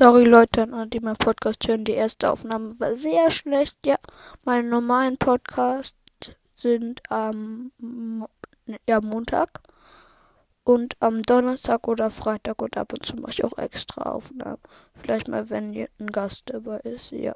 Sorry Leute, ne, die meinen Podcast hören. Die erste Aufnahme war sehr schlecht. Ja, meine normalen Podcasts sind am ne, ja, Montag und am Donnerstag oder Freitag und ab und zu mache ich auch extra Aufnahmen. Vielleicht mal, wenn ein Gast dabei ist, ja.